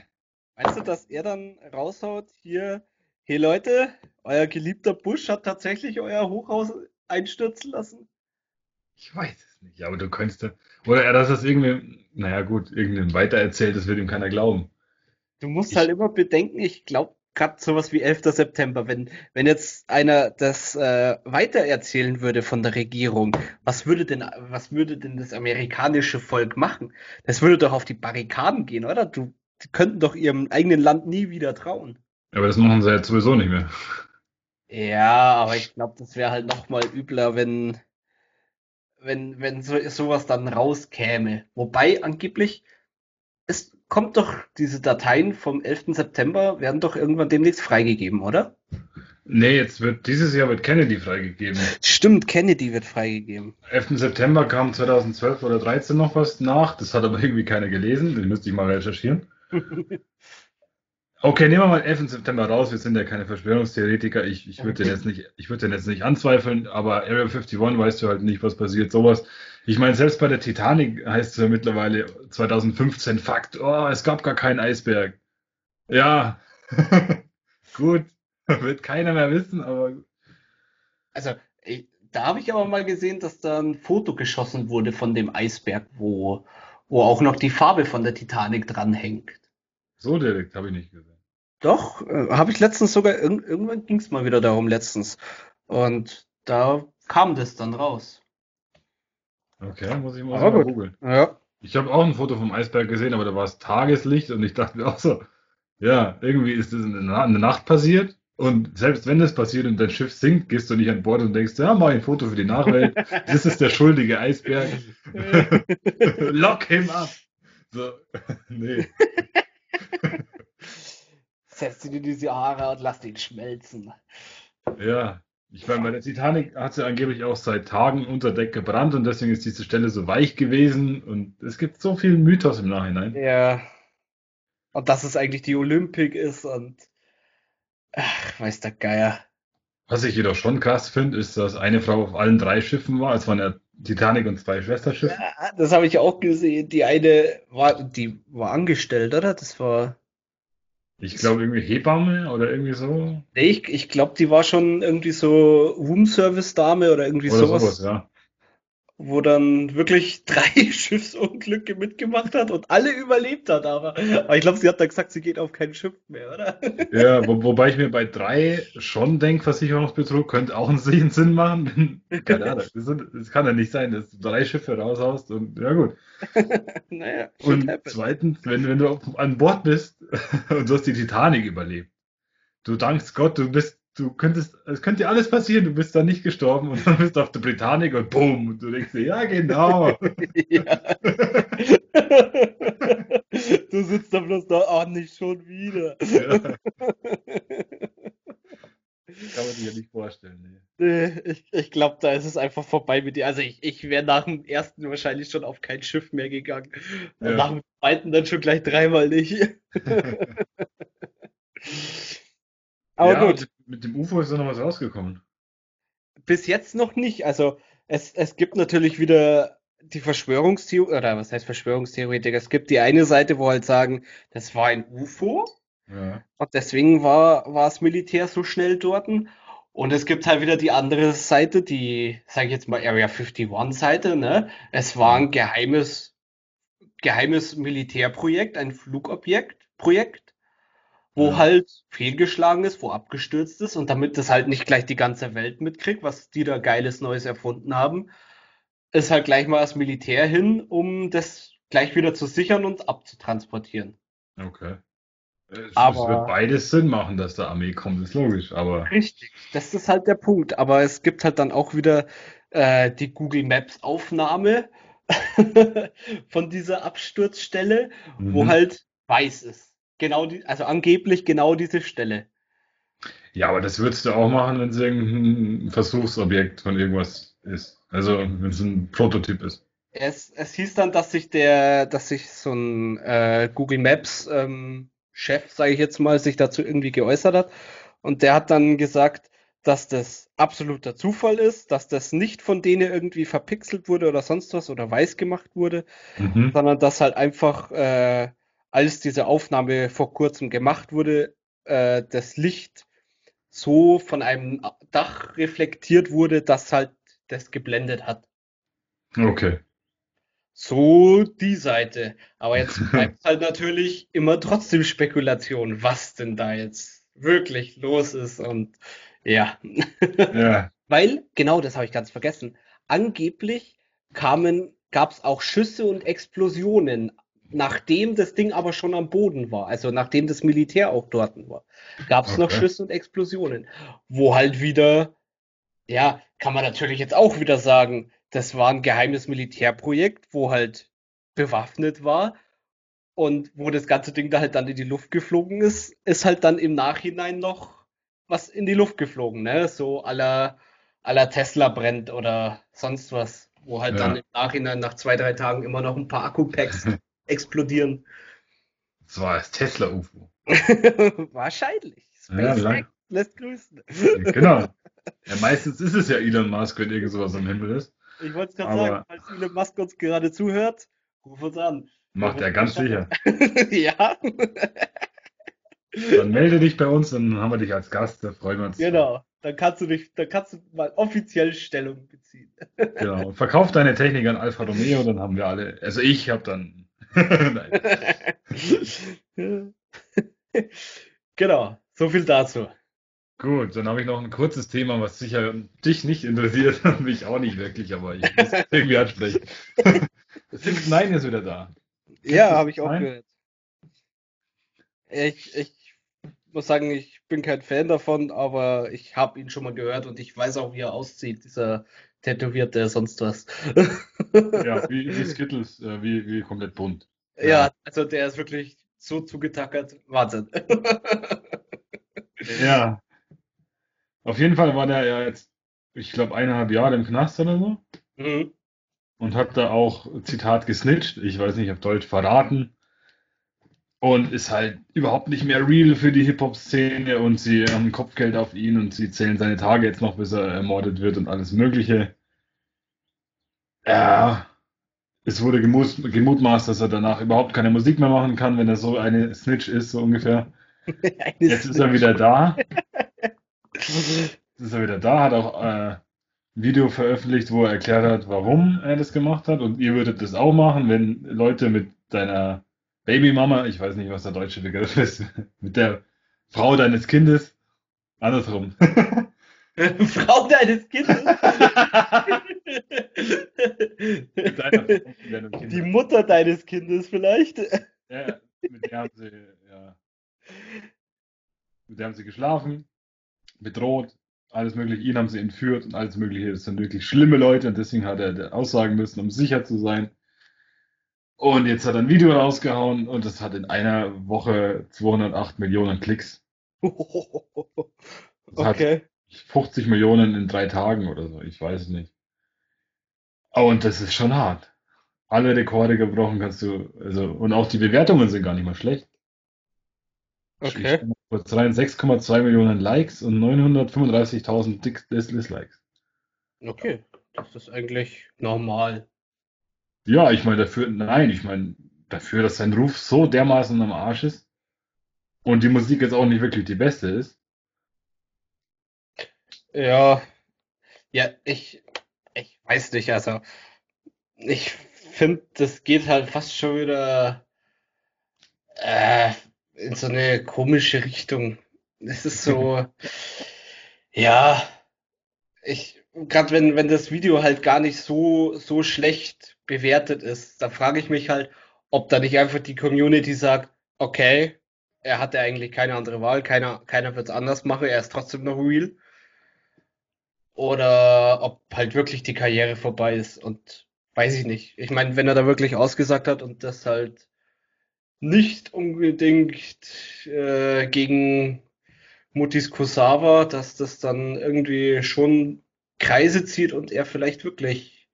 Meinst du, dass er dann raushaut, hier, hey Leute, euer geliebter Bush hat tatsächlich euer Hochhaus einstürzen lassen? Ich weiß es nicht, aber du könntest. Oder er, dass das irgendwie, naja gut, irgendeinem weitererzählt, das wird ihm keiner glauben. Du musst Ich- halt immer bedenken, ich glaube, gerade sowas wie 11. September, wenn, wenn jetzt einer das äh, weitererzählen würde von der Regierung, was würde denn, was würde denn das amerikanische Volk machen? Das würde doch auf die Barrikaden gehen, oder? Du, die könnten doch ihrem eigenen Land nie wieder trauen. Aber das machen sie jetzt sowieso nicht mehr. Ja, aber ich glaube, das wäre halt noch mal übler, wenn, wenn, wenn so, sowas dann rauskäme. Wobei angeblich, es kommt doch, diese Dateien vom 11. September werden doch irgendwann demnächst freigegeben, oder? Nee, jetzt wird, dieses Jahr wird Kennedy freigegeben. Stimmt, Kennedy wird freigegeben. 11. September kam 2012 oder 13 noch was nach, das hat aber irgendwie keiner gelesen, den müsste ich mal recherchieren. Okay, nehmen wir mal 11. September raus, wir sind ja keine Verschwörungstheoretiker, ich, ich würde den jetzt nicht, ich würde den jetzt nicht anzweifeln, aber Area 51 weißt du halt nicht, was passiert, sowas. Ich meine, selbst bei der Titanic heißt es ja mittlerweile 2015 Fakt, oh, es gab gar keinen Eisberg. Ja, gut, wird keiner mehr wissen, aber Also, ich, da habe ich aber mal gesehen, dass da ein Foto geschossen wurde von dem Eisberg, wo, wo auch noch die Farbe von der Titanic dranhängt. so direkt habe ich nicht gesehen. Doch, äh, habe ich letztens sogar, irg irgendwann ging es mal wieder darum letztens. Und da kam das dann raus. Okay, muss ich mal, Aber mal googeln. Ja. Ich habe auch ein Foto vom Eisberg gesehen, aber da war es Tageslicht und ich dachte mir auch so, ja, irgendwie ist das in der Na- in der Nacht passiert. Und selbst wenn das passiert und dein Schiff sinkt, gehst du nicht an Bord und denkst, ja, mach ein Foto für die Nachwelt. Das ist der schuldige Eisberg. Lock him up. So, nee. Setz dir diese Haare und lass ihn schmelzen. Ja, ich meine, bei der Titanic hat sie angeblich auch seit Tagen unter Deck gebrannt und deswegen ist diese Stelle so weich gewesen und es gibt so viel Mythos im Nachhinein. Ja. Und dass es eigentlich die Olympic ist und ach, weiß der Geier. Was ich jedoch schon krass finde, ist, dass eine Frau auf allen drei Schiffen war. Es waren ja Titanic und zwei Schwesterschiffe. Ja, das habe ich auch gesehen. Die eine war, die war angestellt, oder? Das war. Ich glaube irgendwie Hebamme oder irgendwie so. Nee, ich, ich glaube, die war schon irgendwie so Roomservice-Dame oder irgendwie Oder sowas. sowas, ja. Wo dann wirklich drei Schiffsunglücke mitgemacht hat und alle überlebt hat, aber, aber ich glaube, sie hat dann gesagt, sie geht auf kein Schiff mehr, oder? Ja, wo, wobei ich mir bei drei schon denke, Versicherungsbetrug könnte auch einen Sinn Sinn machen. Keine Ahnung, das, sind, das kann ja nicht sein, dass du drei Schiffe raushaust und ja gut. Naja, Und happens. zweitens, wenn, wenn du an Bord bist und du hast die Titanic überlebt, du dankst Gott, du bist, du könntest, es könnte dir alles passieren, du bist da nicht gestorben und dann bist du auf der Britannic und boom, und du denkst dir, ja genau. Ja. Du sitzt da bloß da, oh, nicht schon wieder. Ja, kann man sich ja nicht vorstellen. Nee, Ich, ich glaube, da ist es einfach vorbei mit dir. Also ich, ich wäre nach dem ersten wahrscheinlich schon auf kein Schiff mehr gegangen. Und Ja. nach dem zweiten dann schon gleich dreimal nicht. Aber ja, gut, Mit, dem UFO ist da noch was rausgekommen. bis jetzt noch nicht. Also es, es gibt natürlich wieder die Verschwörungstheorie, oder was heißt Verschwörungstheoretiker? Es gibt die eine Seite, wo halt sagen, das war ein UFO. Ja. Und deswegen war, war das Militär so schnell dort. Und es gibt halt wieder die andere Seite, die, sage ich jetzt mal, Area 51 Seite, ne? Es war ein geheimes, geheimes Militärprojekt, ein Flugobjekt, Projekt, wo Ja. halt fehlgeschlagen ist, wo abgestürzt ist. Und damit das halt nicht gleich die ganze Welt mitkriegt, was die da Geiles Neues erfunden haben, ist halt gleich mal das Militär hin, um das gleich wieder zu sichern und abzutransportieren. Okay. Es, es Aber- wird beides Sinn machen, dass da Armee kommt, ist logisch, aber Richtig, das ist halt der Punkt. Aber es gibt halt dann auch wieder äh, die Google Maps Aufnahme von dieser Absturzstelle, wo Mhm. halt weiß ist. Genau die, also angeblich genau diese Stelle. Ja, aber das würdest du auch machen, wenn es irgendein Versuchsobjekt von irgendwas ist. Also wenn es ein Prototyp ist. Es, es hieß dann, dass sich der, dass sich so ein äh, Google Maps ähm, Chef, sage ich jetzt mal, sich dazu irgendwie geäußert hat. Und der hat dann gesagt, dass das absoluter Zufall ist, dass das nicht von denen irgendwie verpixelt wurde oder sonst was oder weiß gemacht wurde, Mhm. sondern dass halt einfach, äh, als diese Aufnahme vor kurzem gemacht wurde, äh, das Licht so von einem Dach reflektiert wurde, dass halt das geblendet hat. Okay. So die Seite. Aber jetzt bleibt halt natürlich immer trotzdem Spekulation, was denn da jetzt wirklich los ist. Und ja, Ja. weil, genau das habe ich ganz vergessen, angeblich kamen, gab es auch Schüsse und Explosionen, nachdem das Ding aber schon am Boden war, also nachdem das Militär auch dort war, gab es noch Okay. Schüsse und Explosionen, wo halt wieder, ja, kann man natürlich jetzt auch wieder sagen, das war ein geheimes Militärprojekt, wo halt bewaffnet war und wo das ganze Ding da halt dann in die Luft geflogen ist, ist halt dann im Nachhinein noch was in die Luft geflogen, ne? So à la Tesla brennt oder sonst was, wo halt Ja. dann im Nachhinein nach zwei, drei Tagen immer noch ein paar Akkupacks explodieren. Das war das Tesla-UFO. Wahrscheinlich. Ja, SpaceX lang. lässt grüßen. Genau. Ja, meistens ist es ja Elon Musk, wenn irgend sowas am Himmel ist. Ich wollte es gerade sagen, falls Elon Musk uns gerade zuhört, ruf uns an. Macht er ganz sicher. ja, Dann melde dich bei uns, dann haben wir dich als Gast, da freuen wir uns. genau. Dann kannst du dich, dann kannst du mal offiziell Stellung beziehen. Genau. Verkauf deine Technik an Alfa Romeo, dann haben wir alle. Also ich habe dann. Genau, so viel dazu. Gut, dann habe ich noch ein kurzes Thema, was sicher dich nicht interessiert, mich auch nicht wirklich, aber ich muss irgendwie ansprechen. Six Nine ist wieder da. Ja, habe ich auch Nein? gehört. Ich, ich muss sagen, ich bin kein Fan davon, aber ich habe ihn schon mal gehört und ich weiß auch, wie er aussieht, dieser tätowierte sonst was. Ja, wie, wie Skittles, äh, wie, wie komplett bunt. Ja, also der ist wirklich so zugetackert. Wahnsinn. Ja. Auf jeden Fall war der ja jetzt, ich glaube, eineinhalb Jahre im Knast oder so. Mhm. Und hat da auch, Zitat, gesnitcht. Ich weiß nicht auf Deutsch, verraten. Und ist halt überhaupt nicht mehr real für die Hip-Hop-Szene und sie haben Kopfgeld auf ihn und sie zählen seine Tage jetzt noch, bis er ermordet wird und alles Mögliche. Ja, es wurde gemut gemutmaßt, dass er danach überhaupt keine Musik mehr machen kann, wenn er so eine Snitch ist, so ungefähr. Jetzt ist er wieder da. Jetzt ist er wieder da, hat auch äh, ein Video veröffentlicht, wo er erklärt hat, warum er das gemacht hat. Und ihr würdet das auch machen, wenn Leute mit deiner Babymama, ich weiß nicht, was der deutsche Begriff ist, mit der Frau deines Kindes, andersrum. Frau deines Kindes? Die Mutter deines Kindes vielleicht? Ja, mit der haben sie, ja. Mit der haben sie geschlafen, bedroht, alles mögliche. Ihn haben sie entführt und alles mögliche. Das sind wirklich schlimme Leute und deswegen hat er aussagen müssen, um sicher zu sein. Und jetzt hat er ein Video rausgehauen und das hat in einer Woche 208 Millionen Klicks. Das okay. 50 Millionen in drei Tagen oder so, ich weiß es nicht. Oh, und das ist schon hart. Alle Rekorde gebrochen kannst du, also, und auch die Bewertungen sind gar nicht mal schlecht. Okay. Kurz rein 6,2 Millionen Likes und 935.000 Dislikes. Okay, das ist eigentlich normal. Ja, ich meine dafür, nein, ich meine dafür, dass sein Ruf so dermaßen am Arsch ist und die Musik jetzt auch nicht wirklich die beste ist. Ja, ja, ich, ich weiß nicht, also ich finde, das geht halt fast schon wieder äh, in so eine komische Richtung. Es ist so, ja, ich, gerade wenn, wenn das Video halt gar nicht so, so schlecht bewertet ist, da frage ich mich halt, ob da nicht einfach die Community sagt, okay, er hatte eigentlich keine andere Wahl, keiner, keiner wird es anders machen, er ist trotzdem noch real. Oder ob halt wirklich die Karriere vorbei ist und weiß ich nicht. Ich meine, wenn er da wirklich ausgesagt hat und das halt nicht unbedingt äh, gegen Mutis Kusawa, dass das dann irgendwie schon Kreise zieht und er vielleicht wirklich,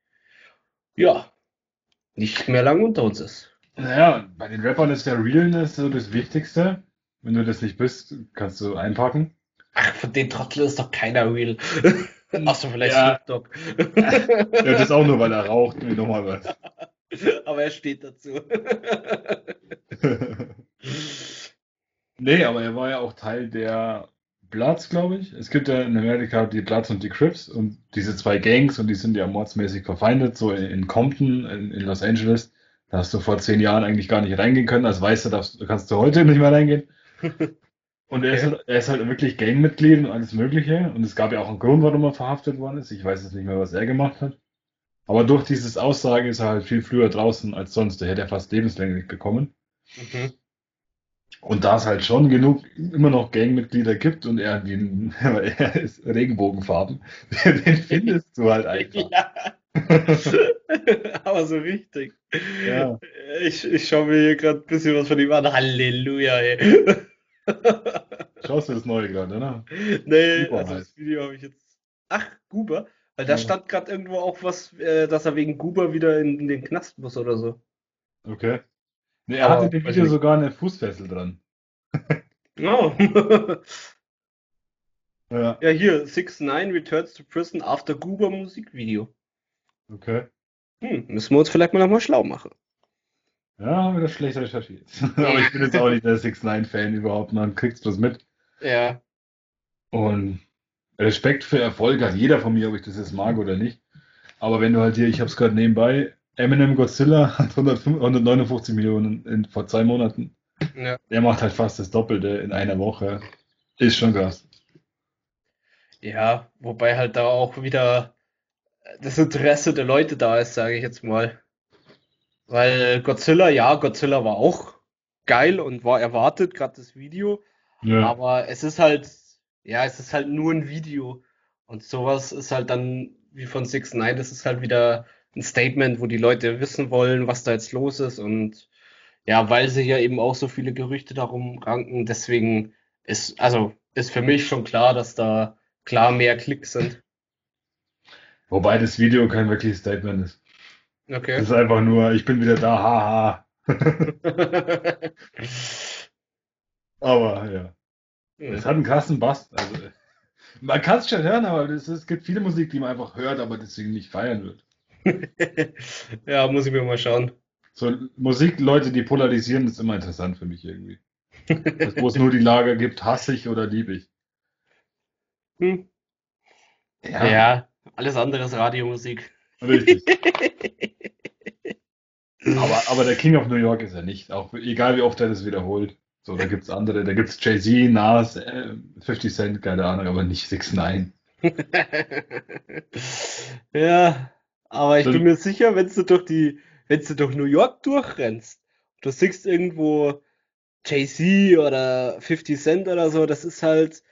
ja, nicht mehr lang unter uns ist. Naja, bei den Rappern ist der Realness so das Wichtigste. Wenn du das nicht bist, kannst du einpacken. Ach, von den Trottel ist doch keiner real. Achso, vielleicht ja. Snoop ja, das ist auch nur, weil er raucht, wie nochmal was. Aber er steht dazu. nee, aber er war ja auch Teil der Bloods, glaube ich. Es gibt ja in Amerika die Bloods und die Crips und diese zwei Gangs und die sind ja mordsmäßig verfeindet, so in, in Compton, in, in, Los Angeles. Da hast du vor zehn Jahren eigentlich gar nicht reingehen können. Als Weißer darfst, kannst du heute nicht mehr reingehen. Und er, ist halt, er ist halt wirklich Gangmitglied und alles Mögliche. Und es gab ja auch einen Grund, warum er verhaftet worden ist. Ich weiß jetzt nicht mehr, was er gemacht hat. Aber durch dieses Aussagen ist er halt viel früher draußen als sonst. Er hätte er fast lebenslänglich bekommen. Mhm. Und da es halt schon genug immer noch Gangmitglieder gibt und er, die, er ist Regenbogenfarben, den findest du halt einfach. Ja. Aber so richtig. Ja. Ich, ich schaue mir hier gerade ein bisschen was von ihm an. Halleluja, ey. Schaust du das neue gerade, ne? Nee, Guber also das Video habe ich jetzt. Ach, Guber? Weil da ja. stand gerade irgendwo auch was, äh, dass er wegen Guber wieder in, den Knast muss oder so. Okay. Nee, er hatte in dem Video sogar eine Fußfessel dran. Oh. ja. ja, hier, 6 9 returns to prison after Guber Musikvideo. Okay. Hm, müssen wir uns vielleicht mal nochmal schlau machen. Ja, wieder schlecht recherchiert. Aber ich bin jetzt auch nicht der 6 9 Fan überhaupt, man kriegt was mit. Ja. Und Respekt für Erfolg hat jeder von mir, ob ich das jetzt mag oder nicht. Aber wenn du halt hier, ich habe es gerade nebenbei, Eminem Godzilla hat 159 Millionen in, vor zwei Monaten. Ja. Der macht halt fast das Doppelte in einer Woche. Ist schon krass. Ja, wobei halt da auch wieder das Interesse der Leute da ist, sage ich jetzt mal. Weil Godzilla, ja, Godzilla war auch geil und war erwartet, gerade das Video. Ja. Aber es ist halt, ja, es ist halt nur ein Video. Und sowas ist halt dann, wie von 6 9 das ist halt wieder ein Statement, wo die Leute wissen wollen, was da jetzt los ist. Und ja, weil sie ja eben auch so viele Gerüchte darum ranken, deswegen ist, also ist für mich schon klar, dass da klar mehr Klicks sind. Wobei das Video kein wirkliches Statement ist. Okay. Es ist einfach nur, ich bin wieder da, haha. Aber ja. Es hat einen krassen Bass. Also, man kann es schon hören, aber es, es gibt viele Musik, die man einfach hört, aber deswegen nicht feiern wird. ja, muss ich mir mal schauen. So Musikleute, die polarisieren, ist immer interessant für mich irgendwie. Das, wo es nur die Lager gibt, hasse ich oder liebe ich. Hm. Ja. ja, alles andere ist Radiomusik. Richtig. aber, aber der King of New York ist er nicht, auch egal wie oft er das wiederholt. So, da gibt's andere, da gibt's Jay-Z, Nas, äh, 50 Cent, keine Ahnung, aber nicht 6 9 ja, aber ich bin mir sicher, wenn du durch die, wenn du durch New York durchrennst, du siehst irgendwo Jay-Z oder 50 Cent oder so, das ist halt,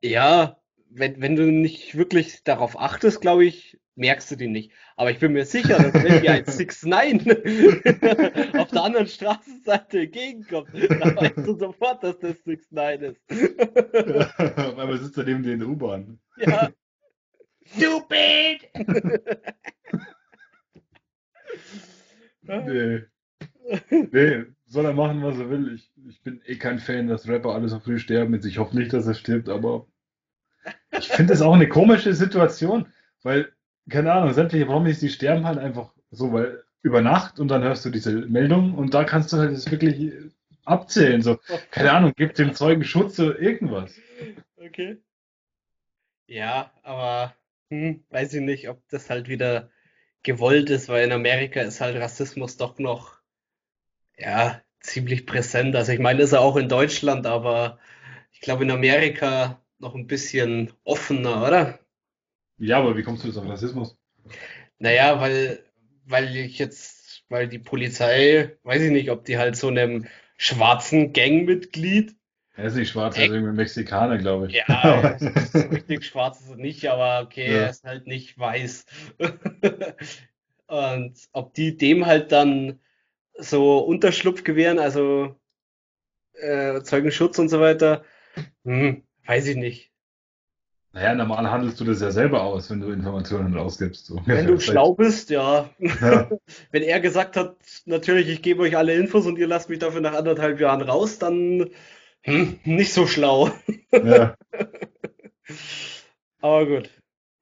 ja, wenn, wenn du nicht wirklich darauf achtest, glaube ich, merkst du die nicht. Aber ich bin mir sicher, dass wenn dir ein 6 9 auf der anderen Straßenseite entgegenkommt, dann weißt du sofort, dass das 6 9 ist. ja, weil man sitzt da neben den U-Bahn. Ja. Stupid! nee. Nee, soll er machen, was er will. Ich, ich bin eh kein Fan, dass Rapper alle so früh sterben. Ich hoffe nicht, dass er stirbt, aber ich finde es auch eine komische Situation, weil, keine Ahnung, sämtliche Promis, die sterben halt einfach so, weil über Nacht und dann hörst du diese Meldung und da kannst du halt das wirklich abzählen. So, keine Ahnung, gibt dem Zeugen Schutz oder irgendwas. Okay. Ja, aber hm, weiß ich nicht, ob das halt wieder gewollt ist, weil in Amerika ist halt Rassismus doch noch ja ziemlich präsent. Also ich meine, ist er auch in Deutschland, aber ich glaube in Amerika noch ein bisschen offener, oder? Ja, aber wie kommst du jetzt auf Rassismus? Naja, weil, weil ich jetzt, weil die Polizei, weiß ich nicht, ob die halt so einem schwarzen Gangmitglied. Er ist nicht schwarz, er ist irgendwie Mexikaner, glaube ich. Ja, richtig schwarz ist er nicht, aber okay, ja. er ist halt nicht weiß. Und ob die dem halt dann so Unterschlupf gewähren, also äh, Zeugenschutz und so weiter, hm, Weiß ich nicht. Naja, normal handelst du das ja selber aus, wenn du Informationen rausgibst. So. Wenn du schlau bist, ja. ja. wenn er gesagt hat, natürlich, ich gebe euch alle Infos und ihr lasst mich dafür nach anderthalb Jahren raus, dann hm, nicht so schlau. Ja. Aber gut.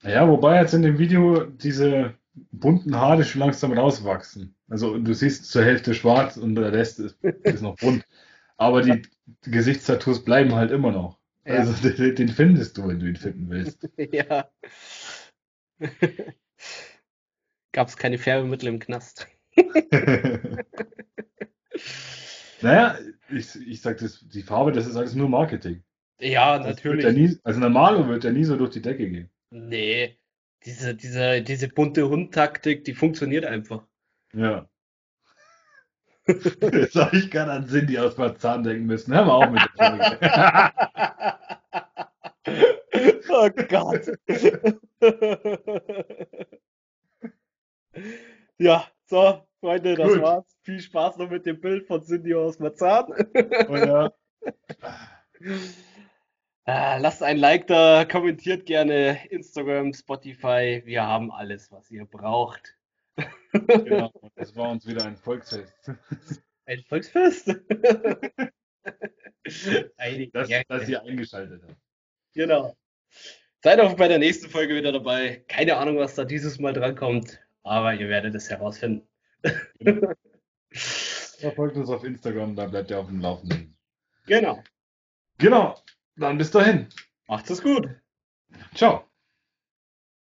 Ja, wobei jetzt in dem Video diese bunten Haare schon langsam rauswachsen. Also du siehst zur Hälfte schwarz und der Rest ist, ist noch bunt. Aber die Gesichtstattoos bleiben halt immer noch. Also den, den findest du, wenn du ihn finden willst. ja. Gab es keine Färbemittel im Knast. naja, ich, ich sag das, die Farbe, das ist alles nur Marketing. Ja, natürlich. Ja nie, also Normalo wird ja nie so durch die Decke gehen. Nee, diese, diese, diese bunte Hund-Taktik, die funktioniert einfach. Ja. Jetzt habe ich gerade an Cindy aus Marzahn denken müssen. Hör mal auf mit der Folge. oh Gott. ja, so, Freunde, das Gut. war's. Viel Spaß noch mit dem Bild von Cindy aus Marzahn. oh ja. Ah, lasst ein Like da, kommentiert gerne Instagram, Spotify. Wir haben alles, was ihr braucht. Genau, das war uns wieder ein Volksfest. Ein Volksfest? das, dass ihr eingeschaltet habt. Genau. Seid auch bei der nächsten Folge wieder dabei. Keine Ahnung, was da dieses Mal drankommt, aber ihr werdet es herausfinden. Genau. Verfolgt uns auf Instagram, da bleibt ihr auf dem Laufenden. Genau. Genau. Dann bis dahin. Macht es gut. Ciao.